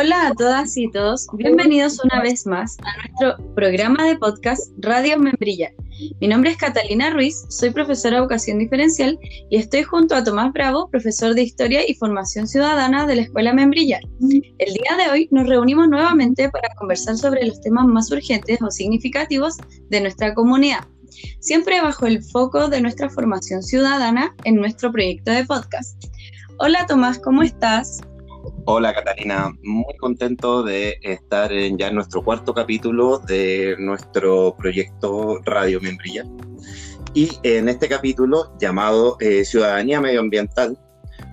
Hola a todas y todos, bienvenidos una vez más a nuestro programa de podcast Radio Membrilla. Mi nombre es Catalina Ruiz, soy profesora de educación diferencial y estoy junto a Tomás Bravo, profesor de Historia y Formación Ciudadana de la Escuela Membrilla. El día de hoy nos reunimos nuevamente para conversar sobre los temas más urgentes o significativos de nuestra comunidad, siempre bajo el foco de nuestra formación ciudadana en nuestro proyecto de podcast. Hola Tomás, ¿cómo estás? Hola Catalina, muy contento de estar en ya nuestro cuarto capítulo de nuestro proyecto Radio Membrilla. Y en este capítulo llamado eh, Ciudadanía Medioambiental,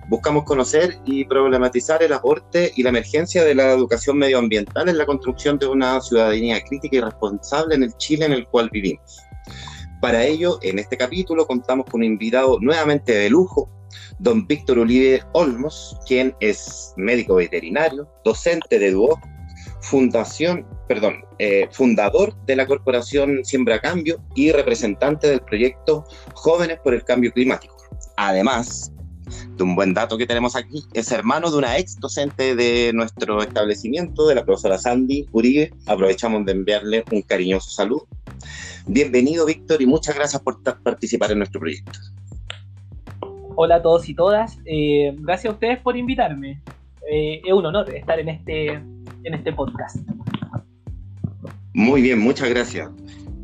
buscamos conocer y problematizar el aporte y la emergencia de la educación medioambiental en la construcción de una ciudadanía crítica y responsable en el Chile en el cual vivimos. Para ello, en este capítulo contamos con un invitado nuevamente de lujo, don Víctor Uribe Olmos, quien es médico veterinario, docente de DUO, fundación, perdón, eh, fundador de la corporación Siembra Cambio y representante del proyecto Jóvenes por el Cambio Climático. Además, de un buen dato que tenemos aquí, es hermano de una ex docente de nuestro establecimiento, de la profesora Sandy Uribe. Aprovechamos de enviarle un cariñoso saludo. Bienvenido, Víctor, y muchas gracias por participar en nuestro proyecto. Hola a todos y todas. Eh, gracias a ustedes por invitarme. Eh, es un honor estar en este, en este podcast. Muy bien, muchas gracias.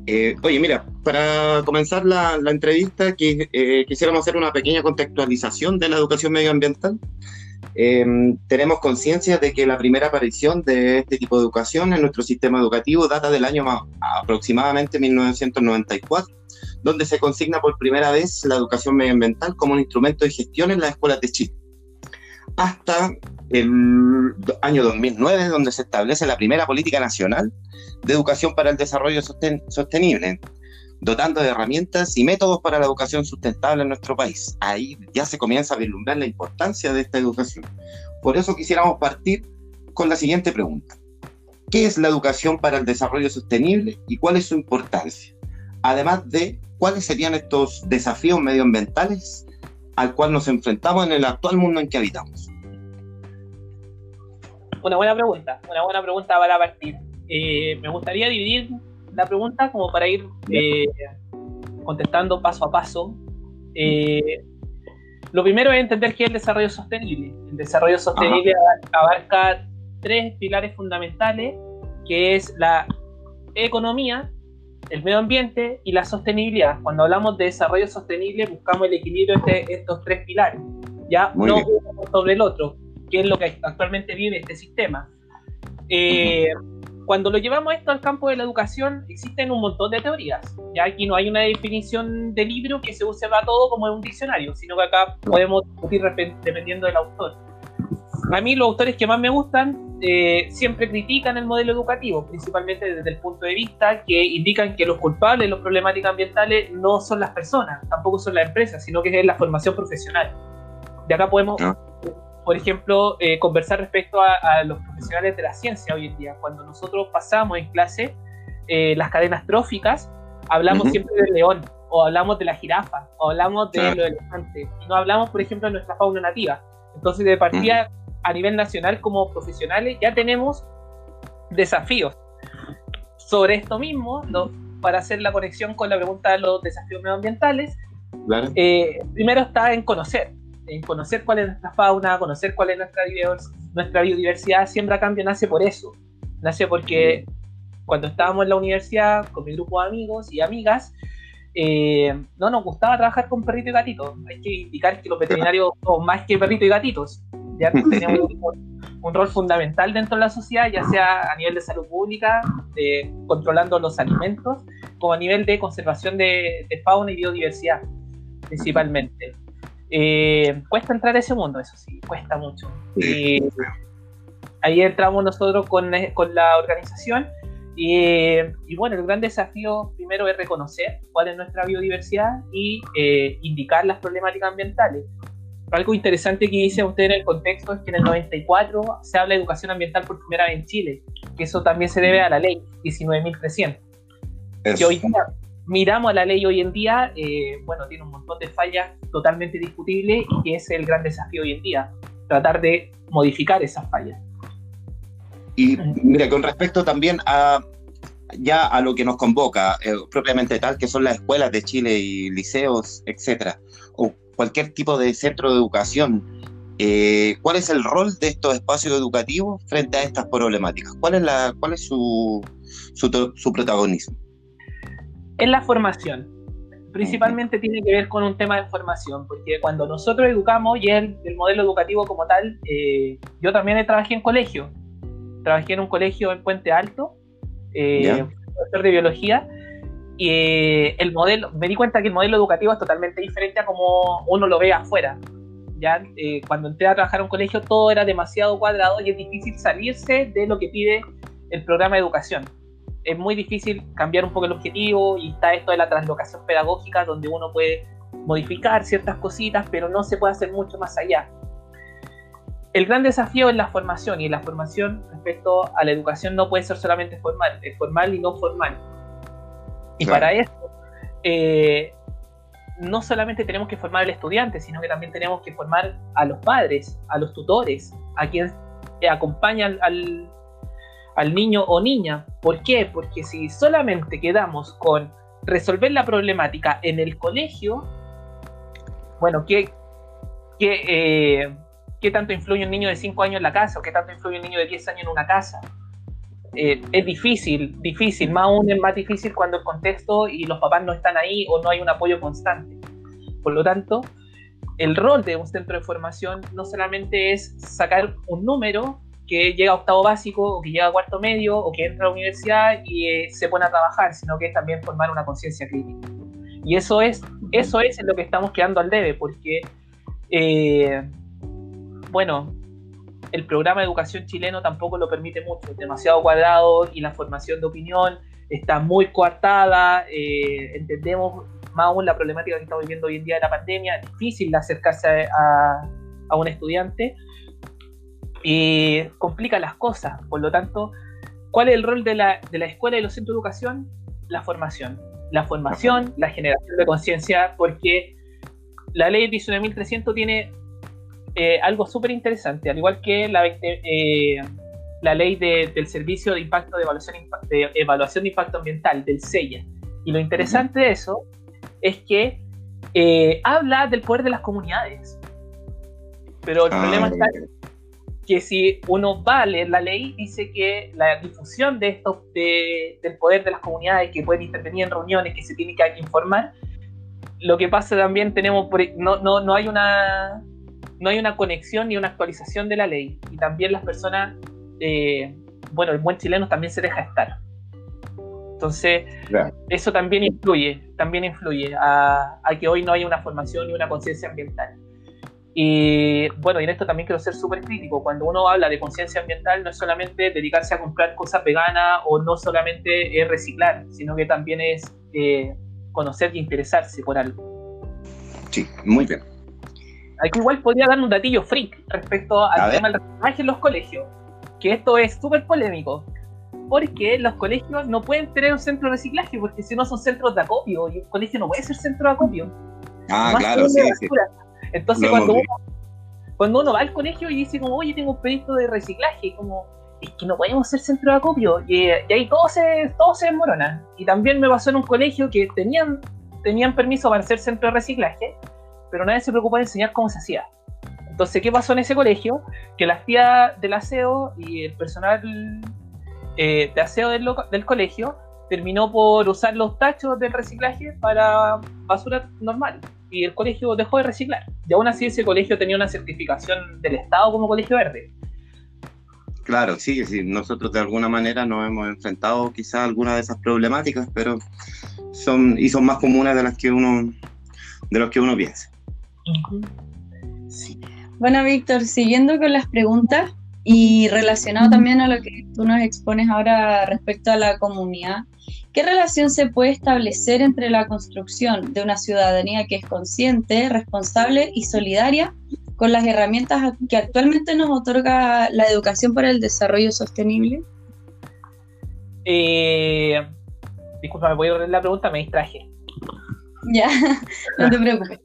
Eh, oye, mira, para comenzar la, entrevista, quisiéramos hacer una pequeña contextualización de la educación medioambiental. tenemos conciencia de que la primera aparición de este tipo de educación en nuestro sistema educativo data del año aproximadamente 1994 donde se consigna por primera vez la educación medioambiental como un instrumento de gestión en las escuelas de Chile. Hasta el año 2009, donde se establece la primera política nacional de educación para el desarrollo sostenible, dotando de herramientas y métodos para la educación sustentable en nuestro país. Ahí ya se comienza a vislumbrar la importancia de esta educación. Por eso quisiéramos partir con la siguiente pregunta. ¿Qué es la educación para el desarrollo sostenible y cuál es su importancia? Además de cuáles serían estos desafíos medioambientales al cual nos enfrentamos en el actual mundo en que habitamos. Una buena pregunta, una buena pregunta para partir. Eh, me gustaría dividir la pregunta como para ir eh, contestando paso a paso. Eh, lo primero es entender qué es el desarrollo sostenible. El desarrollo sostenible abarca tres pilares fundamentales, que es la economía, el medio ambiente y la sostenibilidad. Cuando hablamos de desarrollo sostenible, buscamos el equilibrio entre estos tres pilares, ya no uno sobre el otro, que es lo que actualmente vive este sistema. Eh, cuando lo llevamos esto al campo de la educación, existen un montón de teorías. Ya aquí no hay una definición de libro que se use para todo como en un diccionario, sino que acá podemos discutir dependiendo del autor. A mí los autores que más me gustan eh, siempre critican el modelo educativo, principalmente desde el punto de vista que indican que los culpables de las problemáticas ambientales no son las personas, tampoco son las empresas, sino que es la formación profesional. De acá podemos, ah. por ejemplo, eh, conversar respecto a, los profesionales de la ciencia hoy en día. Cuando nosotros pasamos en clase eh, las cadenas tróficas, hablamos siempre del león, o hablamos de la jirafa, o hablamos de los elefantes, y no hablamos, por ejemplo, de nuestra fauna nativa. Entonces, de partida a nivel nacional como profesionales ya tenemos desafíos. Sobre esto mismo, para hacer la conexión con la pregunta de los desafíos medioambientales, eh, primero está en conocer, en conocer cuál es nuestra fauna, conocer cuál es nuestra, nuestra biodiversidad. Siembra Cambio nace por eso, nace porque cuando estábamos en la universidad con mi grupo de amigos y amigas, eh, no nos gustaba trabajar con perrito y gatito. Hay que indicar que los veterinarios son más que perrito y gatitos ya tenemos un, rol fundamental dentro de la sociedad, ya sea a nivel de salud pública, de, controlando los alimentos, como a nivel de conservación de, fauna y biodiversidad, principalmente. Eh, cuesta entrar a ese mundo, eso sí, cuesta mucho. ahí entramos nosotros con, con la organización y, bueno, el gran desafío primero es reconocer cuál es nuestra biodiversidad y eh, indicar las problemáticas ambientales algo interesante que dice usted en el contexto es que en el 94 se habla de educación ambiental por primera vez en Chile, que eso también se debe a la ley 19.300. Que hoy miramos a la ley hoy en día, eh, bueno, tiene un montón de fallas totalmente discutibles y que es el gran desafío hoy en día, tratar de modificar esas fallas. Y mira, con respecto también a ya a lo que nos convoca eh, propiamente tal, que son las escuelas de Chile y liceos, etcétera, o cualquier tipo de centro de educación, eh, ¿cuál es el rol de estos espacios educativos frente a estas problemáticas? ¿Cuál es, la, cuál es su, su, su protagonismo? En la formación. Principalmente tiene que ver con un tema de formación, porque cuando nosotros educamos, y el, el modelo educativo como tal, eh, yo también trabajé en colegio. Trabajé en un colegio en Puente Alto, eh, profesor de biología, y eh, el modelo, me di cuenta que el modelo educativo es totalmente diferente a como uno lo ve afuera. Ya eh, cuando entré a trabajar en un colegio todo era demasiado cuadrado y es difícil salirse de lo que pide el programa de educación. Es muy difícil cambiar un poco el objetivo y está esto de la translocación pedagógica donde uno puede modificar ciertas cositas, pero no se puede hacer mucho más allá el gran desafío es la formación y la formación respecto a la educación no puede ser solamente formal, es formal y no formal. Y para eso, eh, no solamente tenemos que formar al estudiante, sino que también tenemos que formar a los padres, a los tutores, a quien acompaña al, al niño o niña. ¿Por qué? Porque si solamente quedamos con resolver la problemática en el colegio, bueno, ¿qué, qué, eh, qué tanto influye un niño de 5 años en la casa o qué tanto influye un niño de 10 años en una casa. Eh, es difícil, difícil, más aún es más difícil cuando el contexto y los papás no están ahí o no hay un apoyo constante. Por lo tanto, el rol de un centro de formación no solamente es sacar un número que llega a octavo básico o que llega a cuarto medio o que entra a la universidad y eh, se pone a trabajar, sino que es también formar una conciencia crítica. Y eso es, eso es en lo que estamos quedando al debe, porque eh, bueno, el programa de educación chileno tampoco lo permite mucho, es demasiado cuadrado y la formación de opinión está muy coartada, eh, entendemos más aún la problemática que estamos viviendo hoy en día de la pandemia, es difícil acercarse a, un estudiante y complica las cosas, por lo tanto, ¿cuál es el rol de la, de la escuela y los centros de educación? La formación, la formación, la generación de conciencia, porque la ley 19.300 tiene eh, algo súper interesante, al igual que la, eh, la ley del Servicio de Impacto de Evaluación, de Evaluación de Impacto Ambiental, del SEIA. Y lo interesante de eso es que eh, habla del poder de las comunidades. Pero el ah, problema está que si uno va a leer la ley, dice que la difusión de esto, del poder de las comunidades que pueden intervenir en reuniones, que se tiene que informar, lo que pasa también tenemos, no, no, no hay una no hay una conexión ni una actualización de la ley. Y también las personas, eh, bueno, el buen chileno también se deja estar. Entonces, eso también influye, también influye a, que hoy no haya una formación ni una conciencia ambiental. Y bueno, y en esto también quiero ser súper crítico. Cuando uno habla de conciencia ambiental, no es solamente dedicarse a comprar cosas veganas o no solamente es reciclar, sino que también es eh, conocer y interesarse por algo. Sí, muy bien. Aquí igual podría dar un datillo freak respecto al tema del reciclaje en los colegios, que esto es súper polémico, porque los colegios no pueden tener un centro de reciclaje, porque si no son centros de acopio, y un colegio no puede ser centro de acopio. Ah, claro, sí, Entonces cuando uno, cuando uno va al colegio y dice como, oye, tengo un proyecto de reciclaje, como, es que no podemos ser centro de acopio, y, ahí todo se, todo se desmorona. Y también me pasó en un colegio que tenían, tenían permiso para ser centro de reciclaje, pero nadie se preocupó de enseñar cómo se hacía. Entonces, ¿qué pasó en ese colegio? Que las tías del aseo y el personal eh, de aseo del, del, colegio terminó por usar los tachos del reciclaje para basura normal. Y el colegio dejó de reciclar. Y aún así ese colegio tenía una certificación del Estado como colegio verde. Claro, sí, nosotros de alguna manera nos hemos enfrentado quizás a algunas de esas problemáticas, pero son, y son más comunes de las que uno, de los que uno piensa. Bueno, Víctor, siguiendo con las preguntas y relacionado también a lo que tú nos expones ahora respecto a la comunidad, ¿qué relación se puede establecer entre la construcción de una ciudadanía que es consciente, responsable y solidaria con las herramientas que actualmente nos otorga la educación para el desarrollo sostenible? Eh, disculpa, me voy a la pregunta, me distraje. Ya, no te preocupes.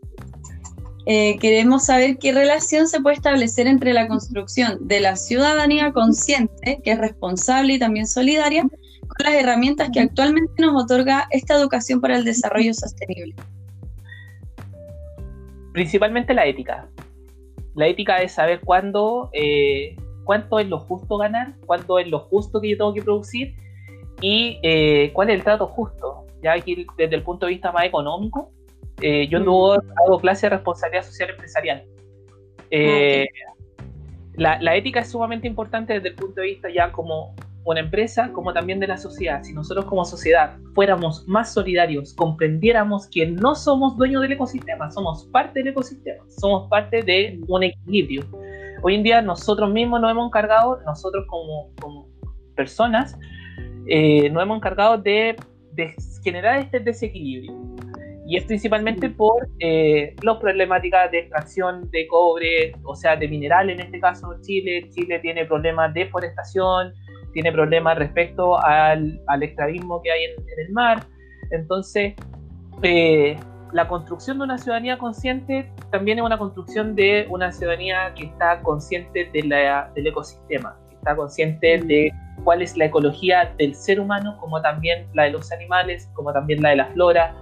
Eh, queremos saber qué relación se puede establecer entre la construcción de la ciudadanía consciente, que es responsable y también solidaria, con las herramientas que actualmente nos otorga esta educación para el desarrollo sostenible. Principalmente la ética. La ética es saber cuándo, eh, cuánto es lo justo ganar, cuánto es lo justo que yo tengo que producir y eh, cuál es el trato justo. Ya aquí desde el punto de vista más económico, eh, yo no mm. hago clase de responsabilidad social empresarial. Ah, la, la, ética es sumamente importante desde el punto de vista ya como una empresa como también de la sociedad. Si nosotros como sociedad fuéramos más solidarios, comprendiéramos que no somos dueños del ecosistema, somos parte del ecosistema, somos parte de un equilibrio. Hoy en día nosotros mismos nos hemos encargado, nosotros como, como personas, eh, nos hemos encargado de, de, generar este desequilibrio. Y es principalmente por eh, las problemáticas de extracción de cobre, o sea, de mineral en este caso Chile. Chile tiene problemas de deforestación, tiene problemas respecto al, al extravismo que hay en, el mar. Entonces, eh, la construcción de una ciudadanía consciente también es una construcción de una ciudadanía que está consciente de la, del ecosistema, que está consciente de cuál es la ecología del ser humano, como también la de los animales, como también la de la flora,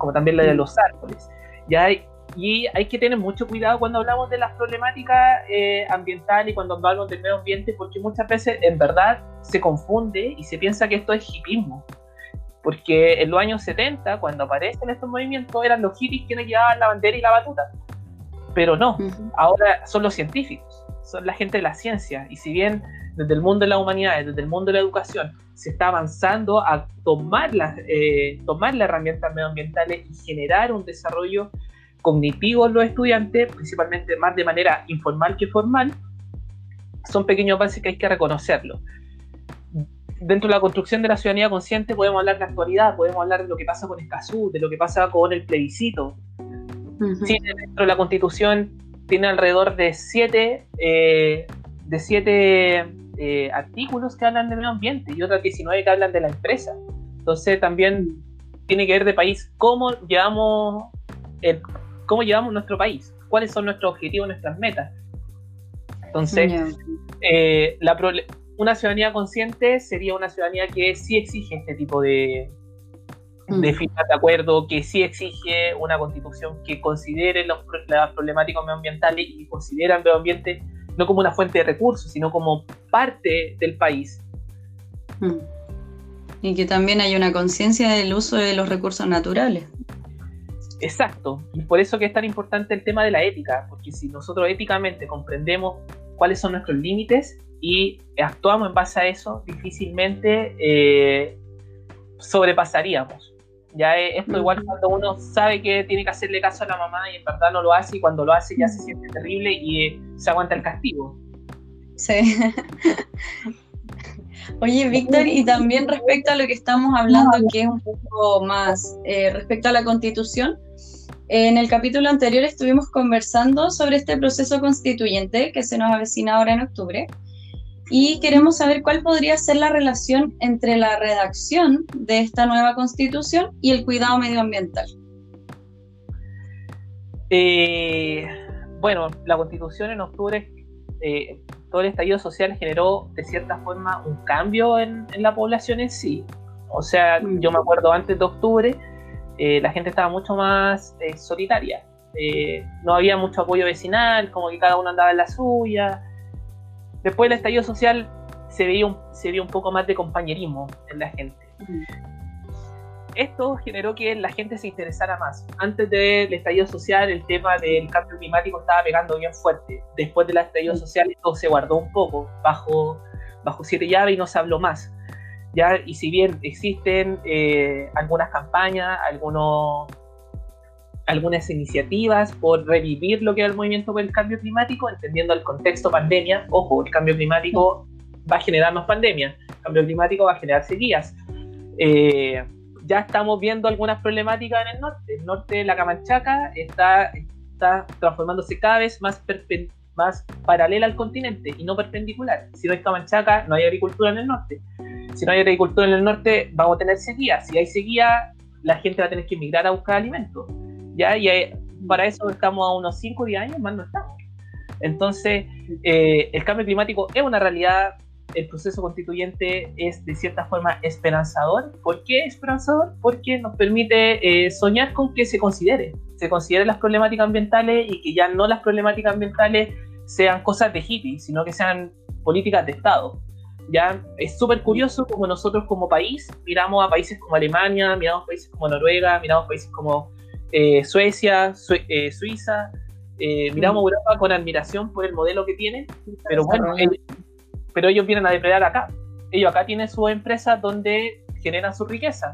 como también la de los árboles. Ya hay, y hay que tener mucho cuidado cuando hablamos de las problemáticas eh, ambientales y cuando hablamos del medio ambiente, porque muchas veces en verdad se confunde y se piensa que esto es hipismo. Porque en los años 70, cuando aparecen estos movimientos, eran los hippies quienes llevaban la bandera y la batuta. Pero no, ahora son los científicos, son la gente de la ciencia. Y si bien desde el mundo de la humanidad, desde el mundo de la educación, se está avanzando a tomar las, eh, tomar las herramientas medioambientales y generar un desarrollo cognitivos los estudiantes, principalmente más de manera informal que formal, son pequeños avances que hay que reconocerlo. Dentro de la construcción de la ciudadanía consciente podemos hablar de actualidad, podemos hablar de lo que pasa con Escazú, de lo que pasa con el plebiscito. dentro de la constitución tiene alrededor de siete, eh, de siete eh, artículos que hablan del medio ambiente y otros 19 que hablan de la empresa. Entonces también tiene que ver de país cómo llevamos el cómo llevamos nuestro país, cuáles son nuestros objetivos, nuestras metas. Entonces, eh, una ciudadanía consciente sería una ciudadanía que sí exige este tipo de, mm. firmas de acuerdo, que sí exige una constitución que considere los, las problemáticas medioambientales y considera el medio ambiente no como una fuente de recursos, sino como parte del país. Mm. Y que también hay una conciencia del uso de los recursos naturales. Exacto, y por eso que es tan importante el tema de la ética, porque si nosotros éticamente comprendemos cuáles son nuestros límites y actuamos en base a eso, difícilmente eh, sobrepasaríamos. Ya esto igual cuando uno sabe que tiene que hacerle caso a la mamá y en verdad no lo hace y cuando lo hace ya se siente terrible y eh, se aguanta el castigo. Sí. Oye, Víctor, y también respecto a lo que estamos hablando, que es un poco más eh, respecto a la constitución, en el capítulo anterior estuvimos conversando sobre este proceso constituyente que se nos avecina ahora en octubre y queremos saber cuál podría ser la relación entre la redacción de esta nueva constitución y el cuidado medioambiental. Eh, bueno, la constitución en octubre, eh, todo el estallido social generó de cierta forma un cambio en, en la población en sí. O sea, yo me acuerdo antes de octubre, eh, la gente estaba mucho más solitaria. No había mucho apoyo vecinal, como que cada uno andaba en la suya. Después del estallido social se veía un, se veía un poco más de compañerismo en la gente. Esto generó que la gente se interesara más. Antes del estallido social el tema del cambio climático estaba pegando bien fuerte. Después del estallido social esto se guardó un poco bajo, bajo siete llaves y no se habló más. ¿ya? Y si bien existen eh, algunas campañas, algunos, algunas iniciativas por revivir lo que es el movimiento por el cambio climático, entendiendo el contexto pandemia, ojo, el cambio climático va a generar más pandemia, el cambio climático va a generar sequías. Eh, ya estamos viendo algunas problemáticas en el norte. El norte de la Camanchaca está, está transformándose cada vez más, más paralela al continente y no perpendicular. Si no hay Camanchaca, no hay agricultura en el norte si no hay agricultura en el norte, vamos a tener sequía. Si hay sequía, la gente va a tener que emigrar a buscar alimentos. ¿Ya? Y para eso estamos a unos 5 o 10 años, más no estamos. Entonces, eh, el cambio climático es una realidad, el proceso constituyente es de cierta forma esperanzador. ¿Por qué esperanzador? Porque nos permite eh, soñar con que se considere, se consideren las problemáticas ambientales y que ya no las problemáticas ambientales sean cosas de hippie, sino que sean políticas de Estado. Ya es súper curioso como nosotros como país miramos a países como Alemania, miramos países como Noruega, miramos países como eh, Suecia, Suiza, eh, miramos mm. Europa con admiración por el modelo que tienen, pero bueno, ellos, pero ellos vienen a depredar acá. Ellos acá tienen sus empresas donde generan su riqueza.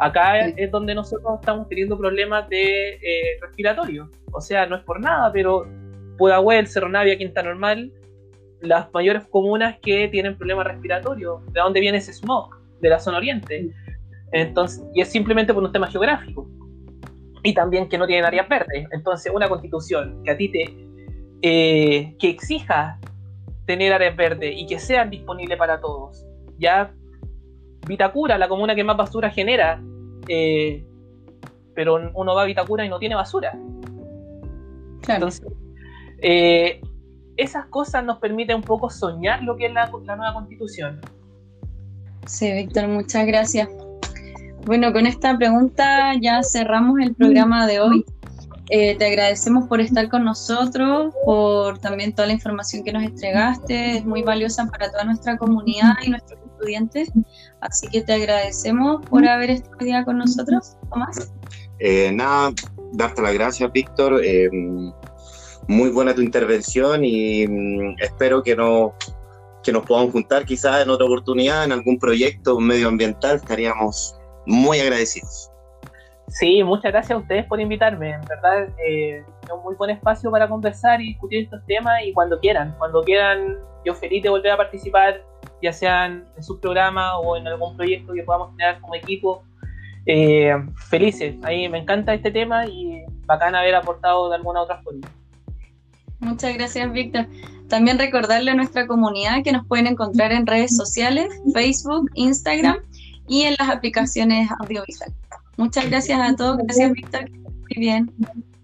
Acá es donde nosotros estamos teniendo problemas de eh, respiratorio. O sea, no es por nada, pero Pudahuel, Cerro Navia, Quinta Normal, las mayores comunas que tienen problemas respiratorios. ¿De dónde viene ese smog? De la zona oriente. Entonces, y es simplemente por un tema geográfico y también que no tienen áreas verdes. Entonces, una constitución que a ti te eh, que exija tener áreas verdes y que sean disponibles para todos. Ya Vitacura, la comuna que más basura genera, eh, pero uno va a Vitacura y no tiene basura. Entonces, eh, esas cosas nos permiten un poco soñar lo que es la nueva constitución. Sí, Víctor, muchas gracias. Bueno, con esta pregunta ya cerramos el programa de hoy. Eh, te agradecemos por estar con nosotros, por también toda la información que nos entregaste, es muy valiosa para toda nuestra comunidad y nuestros estudiantes, así que te agradecemos por haber estado día con nosotros, Tomás. Eh, nada, darte las gracias, Víctor. Eh, muy buena tu intervención y mm, espero que, no, que nos podamos juntar quizás en otra oportunidad, en algún proyecto medioambiental, estaríamos muy agradecidos. Sí, muchas gracias a ustedes por invitarme. En verdad, eh, es un muy buen espacio para conversar y discutir estos temas y cuando quieran, cuando quieran, yo feliz de volver a participar, ya sean en su programa o en algún proyecto que podamos tener como equipo. Eh, felices, ahí me encanta este tema y bacán haber aportado de alguna otra forma. Muchas gracias, Víctor. También recordarle a nuestra comunidad que nos pueden encontrar en redes sociales, Facebook, Instagram y en las aplicaciones audiovisuales. Muchas gracias a todos, gracias Víctor, muy bien.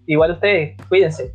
Igual ustedes, cuídense.